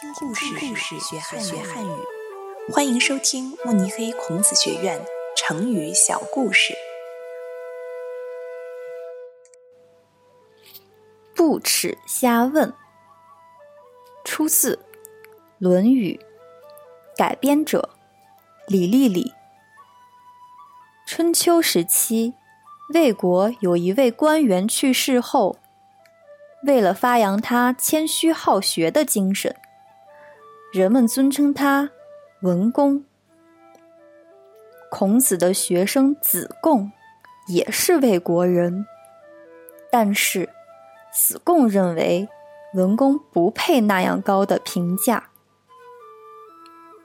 听故事，学汉学汉语。欢迎收听慕尼黑孔子学院成语小故事。不耻下问，出自《论语》，改编者李丽丽。春秋时期，魏国有一位官员去世后，为了发扬他谦虚好学的精神，人们尊称他文公。孔子的学生子贡也是魏国人，但是。子贡认为文公不配那样高的评价。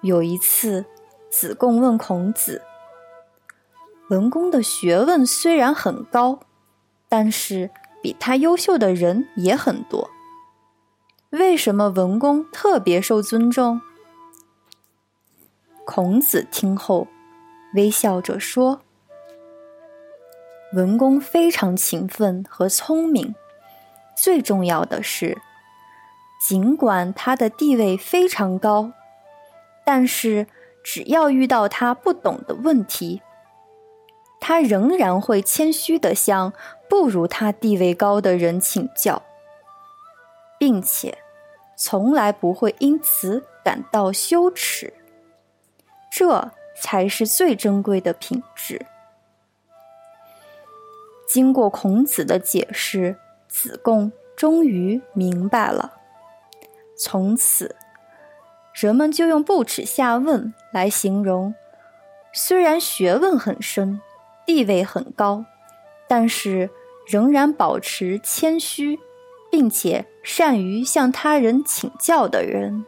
有一次，子贡问孔子：“文公的学问虽然很高，但是比他优秀的人也很多，为什么文公特别受尊重？”孔子听后，微笑着说：“文公非常勤奋和聪明。”最重要的是，尽管他的地位非常高，但是只要遇到他不懂的问题，他仍然会谦虚地向不如他地位高的人请教，并且从来不会因此感到羞耻。这才是最珍贵的品质。经过孔子的解释。子贡终于明白了，从此，人们就用“不耻下问”来形容虽然学问很深、地位很高，但是仍然保持谦虚，并且善于向他人请教的人。